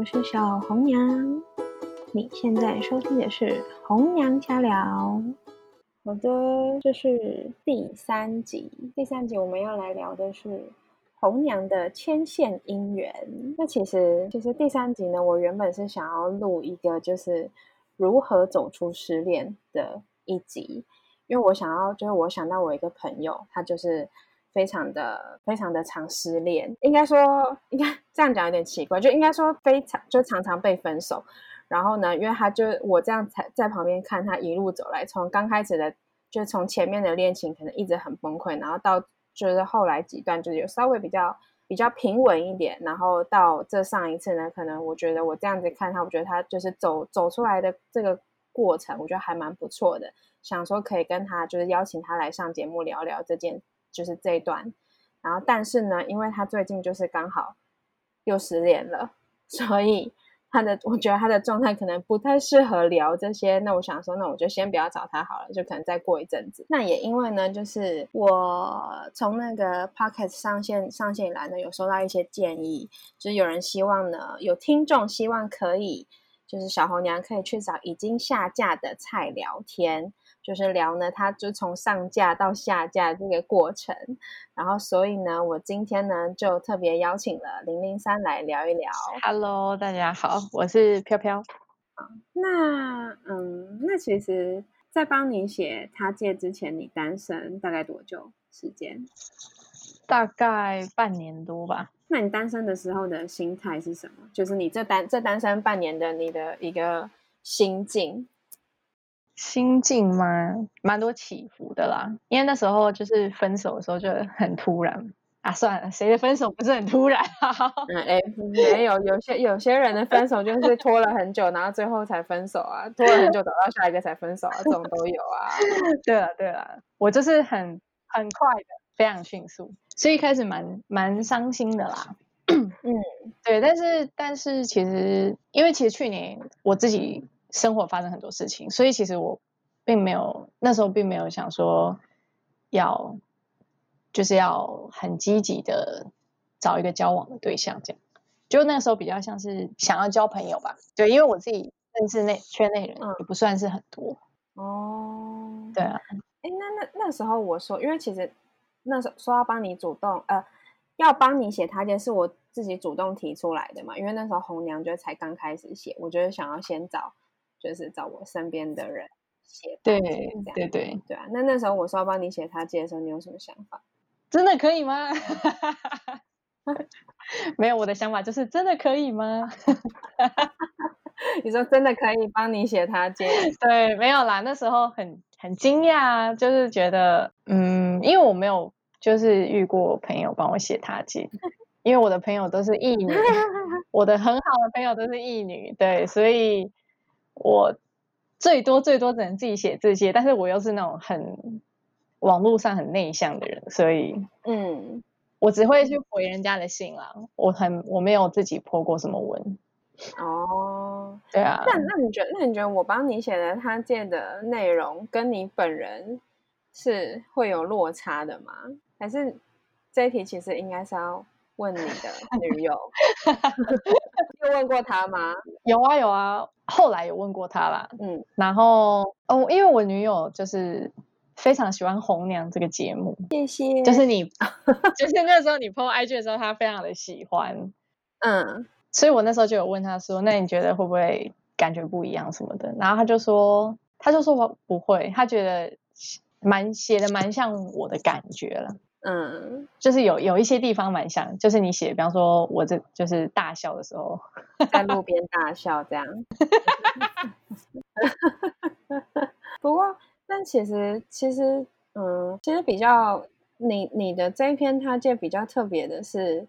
我是小红娘。你现在收听的是红娘家聊。好的，这是第三集。第三集我们要来聊的是红娘的牵线姻缘。那其实，其实第三集呢，我原本是想要录一个就是如何走出失恋的一集，因为我想要，就是我想到我一个朋友，他就是。非常的非常的常失恋，应该说应该这样讲有点奇怪，就应该说非常就常常被分手。然后呢，因为他就我这样才在旁边看他一路走来，从刚开始的就从前面的恋情可能一直很崩溃，然后到就是后来几段就是有稍微比较比较平稳一点，然后到这上一次呢，可能我觉得我这样子看他，我觉得他就是走走出来的这个过程，我觉得还蛮不错的，想说可以跟他就是邀请他来上节目聊聊这件。就是这一段，然后但是呢，因为他最近就是刚好又失恋了，所以他的我觉得他的状态可能不太适合聊这些。那我想说，那我就先不要找他好了，就可能再过一阵子。那也因为呢，就是我从那个 Pocket 上线上线以来呢，有收到一些建议，就是有人希望呢，有听众希望可以，就是小红娘可以去找已经下架的菜聊天。就是聊呢，他就从上架到下架这个过程，然后所以呢，我今天呢就特别邀请了零零三来聊一聊。Hello，大家好，我是飘飘。那嗯，那其实，在帮你写他借之前，你单身大概多久时间？大概半年多吧。那你单身的时候的心态是什么？就是你这单这单身半年的你的一个心境。心境吗？蛮多起伏的啦，因为那时候就是分手的时候就很突然啊。算了，谁的分手不是很突然？嗯，哎，没有，有些有些人的分手就是拖了很久，然后最后才分手啊，拖了很久找到下一个才分手啊，这种都有啊。对了对了，我就是很很快的，非常迅速，所以一开始蛮蛮伤心的啦。嗯，对，但是但是其实因为其实去年我自己。生活发生很多事情，所以其实我并没有那时候并没有想说要就是要很积极的找一个交往的对象，这样就那时候比较像是想要交朋友吧。对，因为我自己认识内圈内人也不算是很多哦。对啊，哎，那那那时候我说，因为其实那时候说要帮你主动呃要帮你写他件是我自己主动提出来的嘛，因为那时候红娘就才刚开始写，我觉得想要先找。就是找我身边的人写，对对对对啊。那那时候我说要帮你写他借的时候，你有什么想法？真的可以吗？没有，我的想法就是真的可以吗？你说真的可以帮你写他借？对，没有啦。那时候很很惊讶，就是觉得嗯，因为我没有就是遇过朋友帮我写他记，因为我的朋友都是异女，我的很好的朋友都是异女，对，所以。我最多最多只能自己写字些，但是我又是那种很网络上很内向的人，所以嗯，我只会去回人家的信啦。我很我没有自己破过什么文。哦，对啊。那那你觉得那你觉得我帮你写的他借的内容跟你本人是会有落差的吗？还是这一题其实应该是要？问你的女友，有问过他吗？有啊有啊，后来有问过他啦。嗯，然后哦，因为我女友就是非常喜欢红娘这个节目，谢谢。就是你，就是那时候你 PO IG 的时候，她非常的喜欢。嗯，所以我那时候就有问他说：“那你觉得会不会感觉不一样什么的？”然后他就说：“他就说我不会，他觉得蛮写的蛮像我的感觉了。”嗯，就是有有一些地方蛮像，就是你写，比方说我这就是大笑的时候，在路边大笑这样。不过，但其实其实，嗯，其实比较你你的这一篇他借比较特别的是，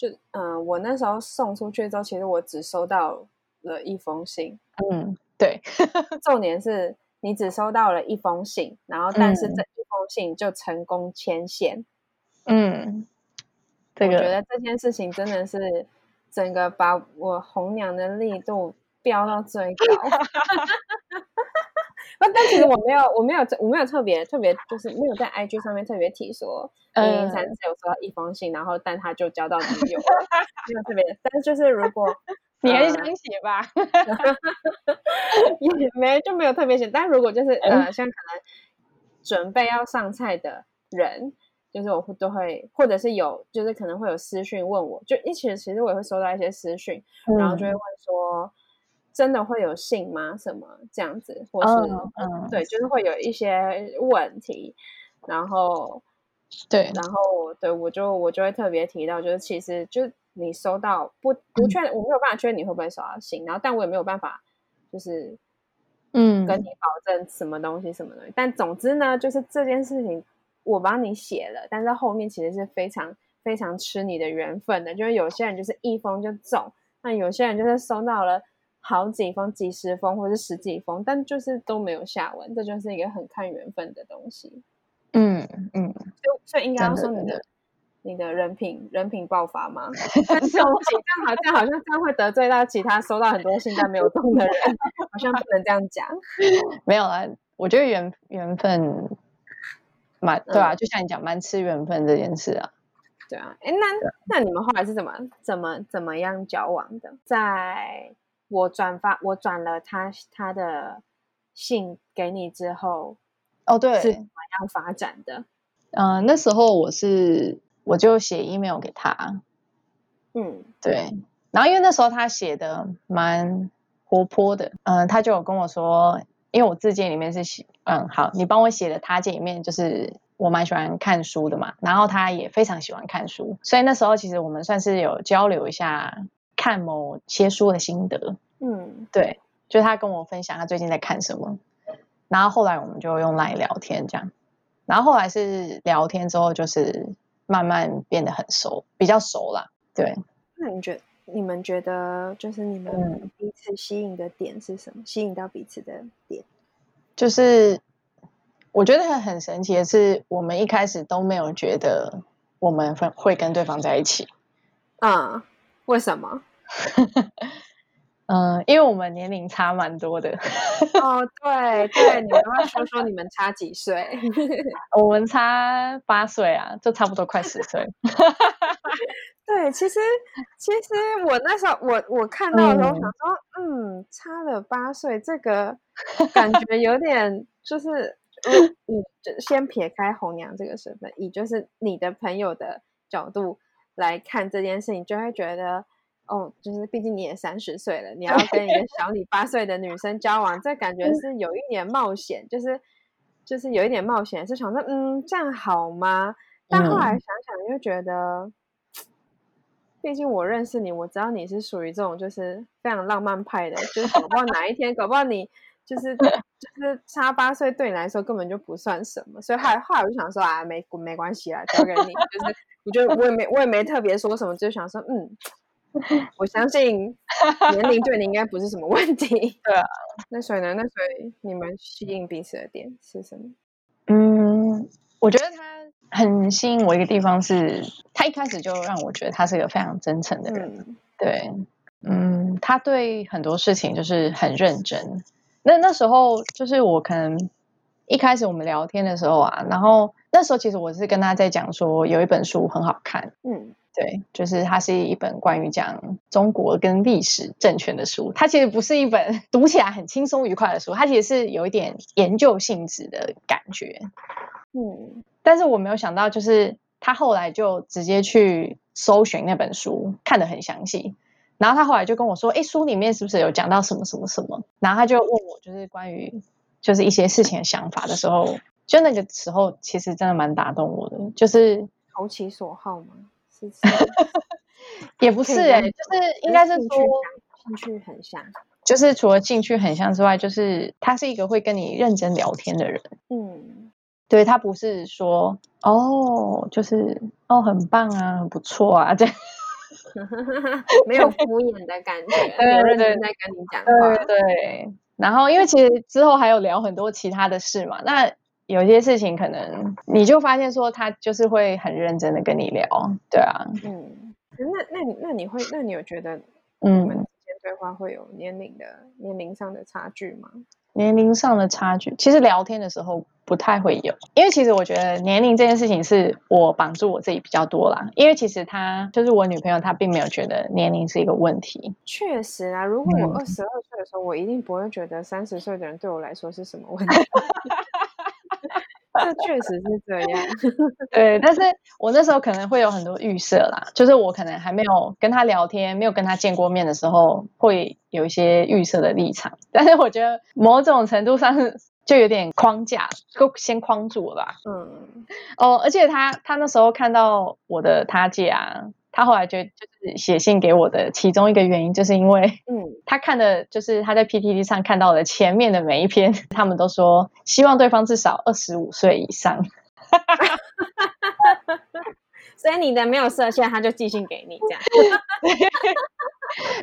就嗯，我那时候送出去之后，其实我只收到了一封信。嗯，对，重点是你只收到了一封信，然后但是这一封。信就成功牵线，嗯，我觉得这件事情真的是整个把我红娘的力度飙到最高。那但其实我没有，我没有，我没有特别特别，就是没有在 IG 上面特别提说零零三只有收到一封信，然后但他就交到女友，没有特别。但是就是如果你很想写吧？也没就没有特别写，但如果就是呃，像可能准备要上菜的人，就是我会都会，或者是有就是可能会有私讯问我，就一起其实我也会收到一些私讯，然后就会问说，真的会有信吗？什么这样子，或是嗯，对，就是会有一些问题，然后对，然后对我就我就会特别提到，就是其实就。你收到不不确，我没有办法确认你会不会收到信，然后但我也没有办法，就是嗯，跟你保证什么东西什么东西。但总之呢，就是这件事情我帮你写了，但是后面其实是非常非常吃你的缘分的，就是有些人就是一封就中，那有些人就是收到了好几封、几十封或者是十几封，但就是都没有下文，这就是一个很看缘分的东西。嗯嗯，就所以应该要说你的。你的人品人品爆发吗？这样这样好像好像这样会得罪到其他收到很多信但没有动的人，好像不能这样讲。没有啊，我觉得缘缘分蛮对啊，就像你讲蛮吃缘分这件事啊。对啊，哎，那那你们后来是怎么怎么怎么样交往的？在我转发我转了他他的信给你之后，哦对，是怎么样发展的？嗯，那时候我是。我就写 email 给他，嗯，对，然后因为那时候他写的蛮活泼的，嗯，他就有跟我说，因为我自荐里面是写，嗯，好，你帮我写的他这里面就是我蛮喜欢看书的嘛，然后他也非常喜欢看书，所以那时候其实我们算是有交流一下看某些书的心得，嗯，对，就他跟我分享他最近在看什么，然后后来我们就用来聊天这样，然后后来是聊天之后就是。慢慢变得很熟，比较熟啦。对，那你觉你们觉得就是你们彼此吸引的点是什么？吸引到彼此的点，就是我觉得很神奇的是，我们一开始都没有觉得我们会会跟对方在一起。啊？为什么？嗯，因为我们年龄差蛮多的。哦，对对，你们要说说你们差几岁？我们差八岁啊，就差不多快十岁。对，其实其实我那时候我我看到的时候想说，嗯，差了八岁，这个感觉有点就是以先撇开红娘这个身份，以就是你的朋友的角度来看这件事情，就会觉得。哦，就是毕竟你也三十岁了，你要跟一个小你八岁的女生交往，这感觉是有一点冒险，就是就是有一点冒险，是想说，嗯，这样好吗？但后来想想又觉得，毕竟我认识你，我知道你是属于这种就是非常浪漫派的，就是搞不好哪一天，搞不好你就是就是差八岁对你来说根本就不算什么，所以后来后来我就想说啊，没没关系啦，交给你，就是我觉得我也没我也没特别说什么，就想说，嗯。我相信 年龄对你应该不是什么问题。对啊，那所以呢？那所以你们吸引彼此的点是什么？嗯，我觉得他很吸引我一个地方是，他一开始就让我觉得他是一个非常真诚的人。对，嗯，他对很多事情就是很认真。那那时候就是我可能一开始我们聊天的时候啊，然后那时候其实我是跟他在讲说有一本书很好看。嗯。对，就是它是一本关于讲中国跟历史政权的书。它其实不是一本读起来很轻松愉快的书，它其实是有一点研究性质的感觉。嗯，但是我没有想到，就是他后来就直接去搜寻那本书，看得很详细。然后他后来就跟我说：“哎，书里面是不是有讲到什么什么什么？”然后他就问我，就是关于就是一些事情的想法的时候，就那个时候其实真的蛮打动我的，就是投其所好吗？也不是哎，就是应该是说兴趣很像，就是除了兴趣很像之外，就是他是一个会跟你认真聊天的人。嗯，对他不是说哦，就是哦，很棒啊，很不错啊，这样 没有敷衍的感觉，对对对在跟你讲话。对，然后因为其实之后还有聊很多其他的事嘛，那。有些事情可能你就发现说他就是会很认真的跟你聊，对啊，嗯，那那你那你会那你有觉得嗯，之间对话会有年龄的年龄上的差距吗？年龄上的差距，其实聊天的时候不太会有，因为其实我觉得年龄这件事情是我绑住我自己比较多啦。因为其实他就是我女朋友，她并没有觉得年龄是一个问题。确实啊，如果我二十二岁的时候，我一定不会觉得三十岁的人对我来说是什么问题。这确实是这样，对。但是我那时候可能会有很多预设啦，就是我可能还没有跟他聊天，没有跟他见过面的时候，会有一些预设的立场。但是我觉得某种程度上是就有点框架，就先框住了吧。嗯。哦，而且他他那时候看到我的他姐啊。他后来就就是写信给我的其中一个原因，就是因为，嗯，他看的就是他在 PTT 上看到的前面的每一篇，他们都说希望对方至少二十五岁以上。所以你的没有设限，他就寄信给你这样。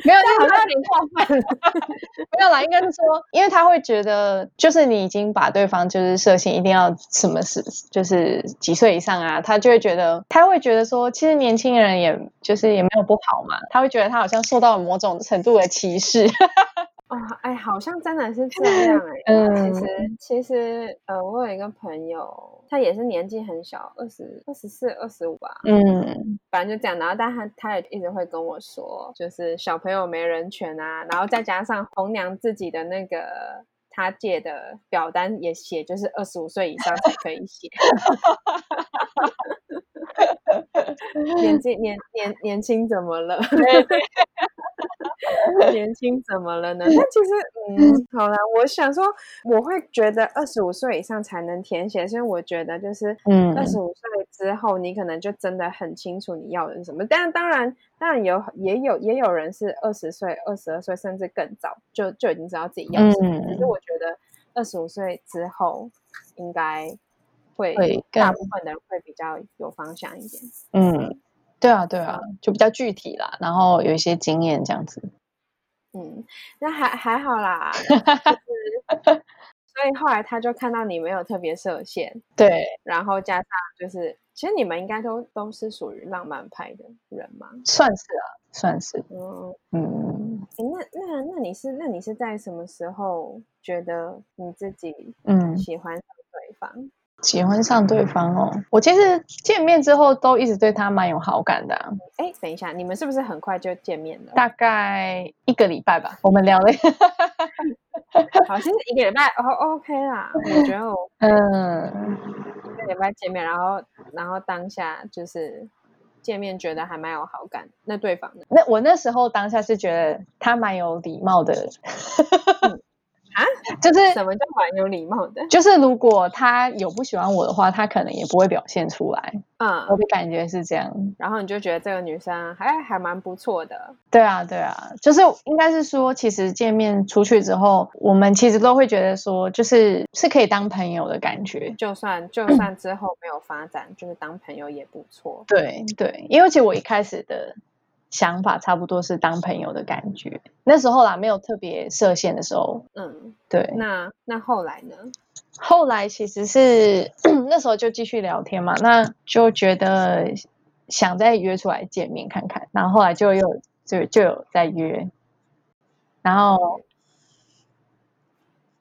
没有，好像有点过分。没有啦，应该是说，因为他会觉得，就是你已经把对方就是设限，一定要什么是就是几岁以上啊，他就会觉得，他会觉得说，其实年轻人也就是也没有不好嘛，他会觉得他好像受到了某种程度的歧视。哦，哎，好像真的是这样哎。嗯，其实其实呃，我有一个朋友，他也是年纪很小，二十二十四、二十五吧。嗯，反正就这样。然后，但他他也一直会跟我说，就是小朋友没人权啊。然后再加上红娘自己的那个他借的表单也写，就是二十五岁以上才可以写。年纪年年年轻怎么了？年轻怎么了呢？那其实，嗯，好了，我想说，我会觉得二十五岁以上才能填写，所以我觉得就是，嗯，二十五岁之后，你可能就真的很清楚你要的是什么。但当然，当然有也有也有人是二十岁、二十二岁，甚至更早就就已经知道自己要什么。可是我觉得二十五岁之后，应该会大部分的人会比较有方向一点。嗯。对啊，对啊，就比较具体啦，然后有一些经验这样子。嗯，那还还好啦，就是所以后来他就看到你没有特别设限，对，然后加上就是，其实你们应该都都是属于浪漫派的人嘛，算是啊，算是。嗯嗯，那那那你是那你是在什么时候觉得你自己嗯喜欢上对方？喜欢上对方哦，我其实见面之后都一直对他蛮有好感的。哎，等一下，你们是不是很快就见面了？大概一个礼拜吧，我们聊了。好，其实一个礼拜哦，OK 啦。我觉得我 嗯，一个礼拜见面，然后然后当下就是见面，觉得还蛮有好感。那对方呢？那我那时候当下是觉得他蛮有礼貌的。啊，就是什么叫蛮有礼貌的？就是如果他有不喜欢我的话，他可能也不会表现出来。嗯，我的感觉是这样。然后你就觉得这个女生还还蛮不错的。对啊，对啊，就是应该是说，其实见面出去之后，我们其实都会觉得说，就是是可以当朋友的感觉。就算就算之后没有发展，就是当朋友也不错。对对，因为其实我一开始的。想法差不多是当朋友的感觉，那时候啦，没有特别设限的时候，嗯，对。那那后来呢？后来其实是 那时候就继续聊天嘛，那就觉得想再约出来见面看看，然后后来就又就就有在约，然后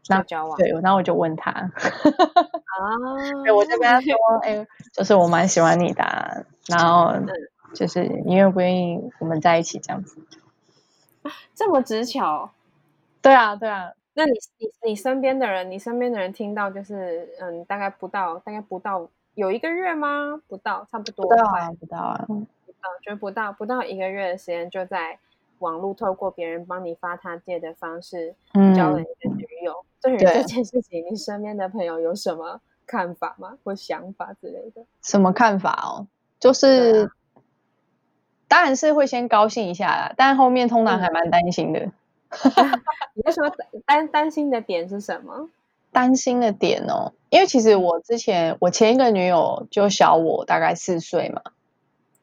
那交往对，然后我就问他啊，对，我就跟他说，哎，就是我蛮喜欢你的，然后。就是你愿不愿意我们在一起这样子？这么直巧？对啊，对啊。那你你你身边的人，你身边的人听到就是嗯，大概不到，大概不到有一个月吗？不到，差不多。不到啊，不到啊，不到，就不到不到一个月的时间，就在网络透过别人帮你发他借的方式嗯交了一个女友。对于这件事情，你身边的朋友有什么看法吗？或想法之类的？什么看法哦？就是。当然是会先高兴一下啦，但后面通常还蛮担心的。你为什么担担心的点是什么？担心的点哦，因为其实我之前我前一个女友就小我大概四岁嘛。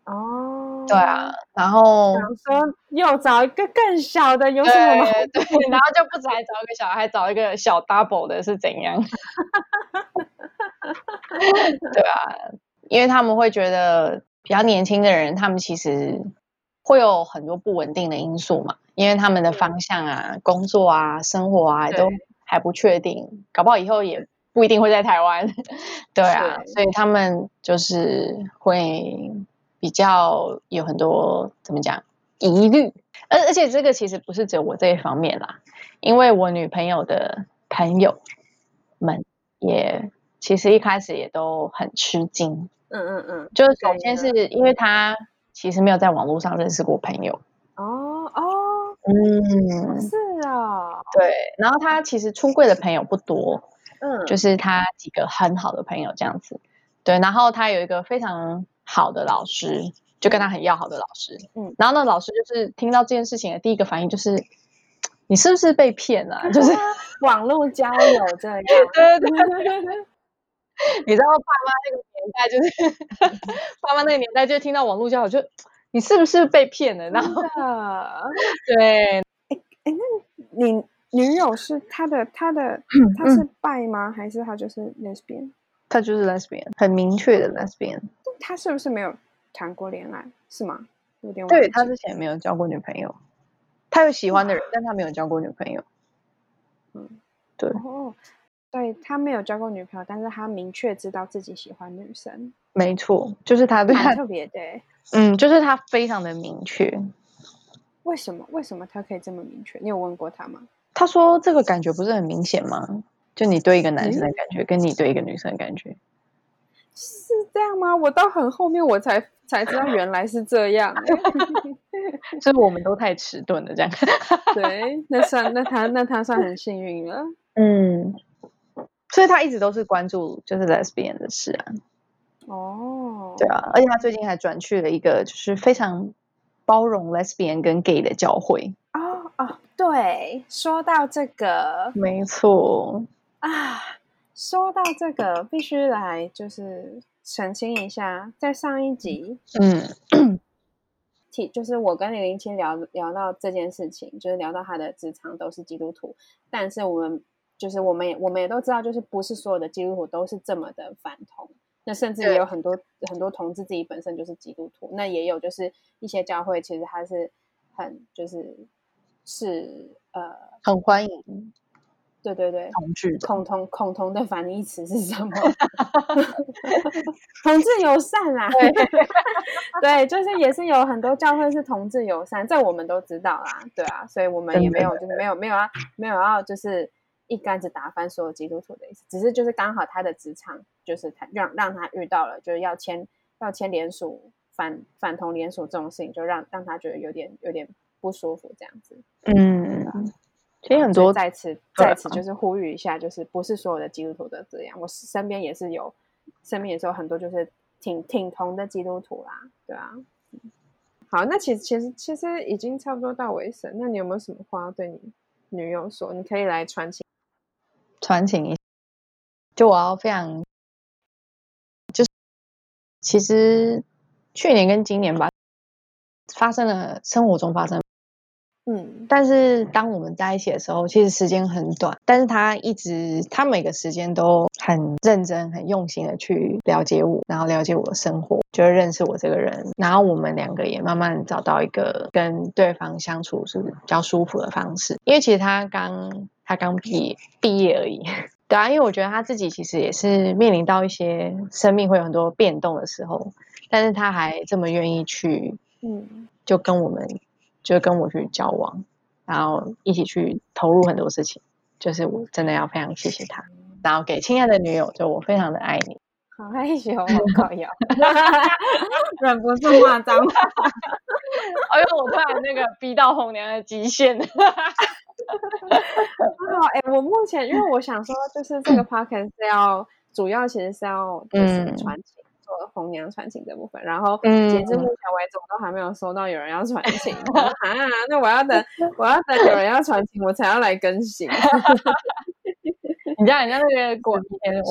哦。对啊，然后想说又找一个更小的有什么？对，然后就不止还找一个小孩，还找一个小 double 的是怎样？对啊，因为他们会觉得。比较年轻的人，他们其实会有很多不稳定的因素嘛，因为他们的方向啊、工作啊、生活啊，都还不确定，搞不好以后也不一定会在台湾。对啊，所以他们就是会比较有很多怎么讲疑虑，而而且这个其实不是只有我这一方面啦，因为我女朋友的朋友们也其实一开始也都很吃惊。嗯嗯嗯，就是首先是因为他其实没有在网络上认识过朋友。哦哦，嗯，是啊，对。然后他其实出柜的朋友不多，嗯，就是他几个很好的朋友这样子。对，然后他有一个非常好的老师，就跟他很要好的老师。嗯，然后那老师就是听到这件事情的第一个反应就是，你是不是被骗了？就是 网络交友这样。对对对。你知道爸妈那个年代，就是 爸妈那个年代，就听到网络交友，就你是不是被骗了？然后，对，哎哎，那你女友是他的他的他是拜吗？还是他就是 lesbian？他就是 lesbian，很明确的 lesbian。他是不是没有谈过恋爱？是吗？有点对他之前没有交过女朋友，他有喜欢的人，但他没有交过女朋友。嗯，对。对他没有交过女朋友，但是他明确知道自己喜欢女生。没错，就是他对他特别的，嗯，就是他非常的明确。为什么？为什么他可以这么明确？你有问过他吗？他说这个感觉不是很明显吗？就你对一个男生的感觉，跟你对一个女生的感觉，是这样吗？我到很后面我才才知道原来是这样，所以我们都太迟钝了，这样。对，那算那他那他算很幸运了，嗯。所以他一直都是关注就是 lesbian 的事啊。哦，对啊，而且他最近还转去了一个就是非常包容 lesbian 跟 gay 的教会。哦哦，对，说到这个，没错啊，说到这个必须来就是澄清一下，在上一集，嗯，提就是我跟李林清聊聊到这件事情，就是聊到他的职场都是基督徒，但是我们。就是我们也我们也都知道，就是不是所有的基督徒都是这么的反同，那甚至也有很多很多同志自己本身就是基督徒，那也有就是一些教会其实他是很就是是呃很欢迎，对对对，同志恐同恐同的反义词是什么？同志友善啦，对，对就是也是有很多教会是同志友善，这我们都知道啦，对啊，所以我们也没有就是没有没有啊没有要就是。一竿子打翻所有基督徒的意思，只是就是刚好他的职场就是他让让他遇到了，就是要签要签联署反反同联署这种事情，就让让他觉得有点有点不舒服这样子。嗯，其实很多在此在此就是呼吁一下，就是不是所有的基督徒都这样，我身边也是有身边也是有很多就是挺挺同的基督徒啦，对啊。好，那其实其实其实已经差不多到尾声，那你有没有什么话要对你女友说？你可以来传情。传情一，就我要非常，就是其实去年跟今年吧，发生了生活中发生，嗯，但是当我们在一起的时候，其实时间很短，但是他一直他每个时间都很认真、很用心的去了解我，然后了解我的生活，就认识我这个人，然后我们两个也慢慢找到一个跟对方相处是比较舒服的方式，因为其实他刚。他刚毕业，毕业而已。对啊，因为我觉得他自己其实也是面临到一些生命会有很多变动的时候，但是他还这么愿意去，嗯，就跟我们，就跟我去交往，然后一起去投入很多事情，就是我真的要非常谢谢他。然后给亲爱的女友，就我非常的爱你。好害羞，好搞笑，忍不住骂脏话。哎呦，我突然那个逼到红娘的极限。好，哎，我目前因为我想说，就是这个 podcast 是要主要其实是要就是传情，做红娘传情这部分。然后截至目前为止，我都还没有收到有人要传情 啊。那我要等，我要等有人要传情，我才要来更新。你知道，人家那个广，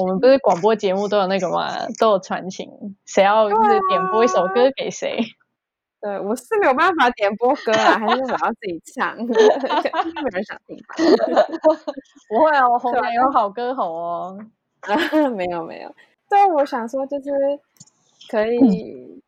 我们不是广播节目都有那个吗？都有传情，谁要就是点播一首歌给谁？对，我是没有办法点播歌啊，还是我要自己唱？没有人想听。不会哦，红娘有好歌喉哦。没有没有，对，我想说就是可以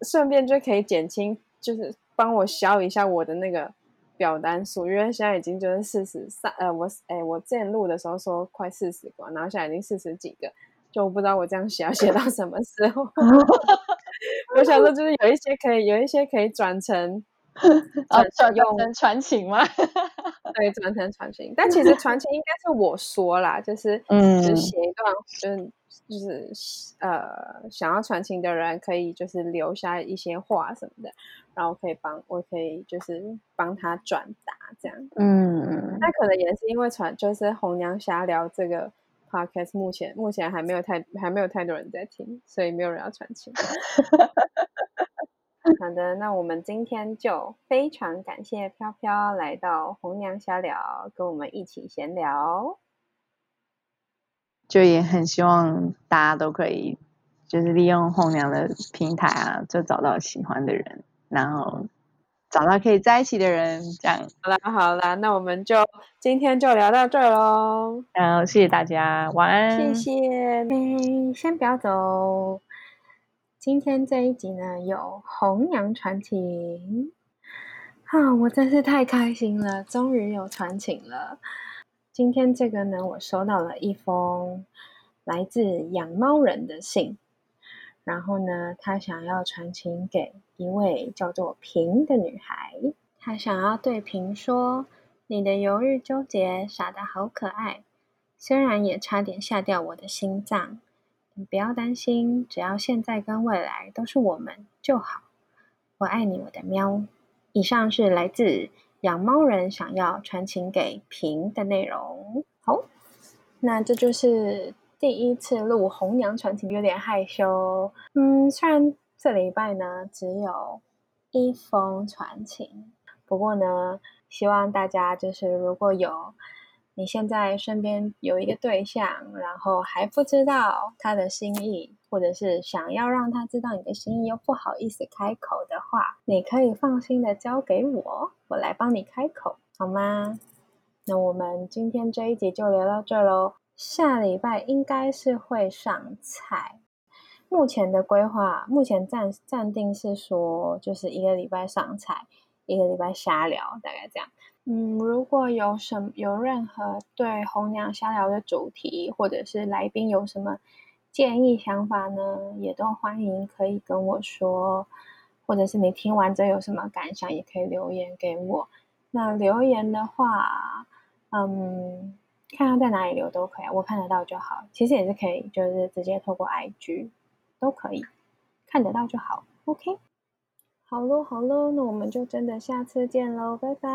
顺便就可以减轻，就是帮我消一下我的那个表单数，因为现在已经就是四十三，呃，我哎，我之前录的时候说快四十个，然后现在已经四十几个，就不知道我这样写要写到什么时候。我想说，就是有一些可以，有一些可以转成，转用传情吗？对，转成传情。但其实传情应该是我说啦，就是嗯，就写一段，就是就是呃，想要传情的人可以就是留下一些话什么的。然后可以帮我，可以就是帮他转达这样。嗯，那可能也是因为传就是红娘瞎聊这个 podcast，目前目前还没有太还没有太多人在听，所以没有人要传情。好的，那我们今天就非常感谢飘飘来到红娘瞎聊，跟我们一起闲聊。就也很希望大家都可以，就是利用红娘的平台啊，就找到喜欢的人。然后找到可以在一起的人，这样好啦好啦，那我们就今天就聊到这喽。然后谢谢大家，晚安。谢谢，先不要走。今天这一集呢，有红娘传情啊，我真是太开心了，终于有传情了。今天这个呢，我收到了一封来自养猫人的信。然后呢，他想要传情给一位叫做平的女孩。他想要对平说：“你的犹豫纠结，傻得好可爱，虽然也差点吓掉我的心脏。你不要担心，只要现在跟未来都是我们就好。我爱你，我的喵。”以上是来自养猫人想要传情给平的内容。好，那这就是。第一次录红娘传情有点害羞，嗯，虽然这礼拜呢只有一封传情，不过呢，希望大家就是如果有你现在身边有一个对象，然后还不知道他的心意，或者是想要让他知道你的心意又不好意思开口的话，你可以放心的交给我，我来帮你开口，好吗？那我们今天这一集就聊到这喽。下礼拜应该是会上菜，目前的规划，目前暂暂定是说，就是一个礼拜上菜，一个礼拜瞎聊，大概这样。嗯，如果有什有任何对红娘瞎聊的主题，或者是来宾有什么建议想法呢，也都欢迎可以跟我说，或者是你听完这有什么感想，也可以留言给我。那留言的话，嗯。看他在哪里留都可以，我看得到就好。其实也是可以，就是直接透过 IG 都可以看得到就好。OK，好喽好喽，那我们就真的下次见喽，拜拜。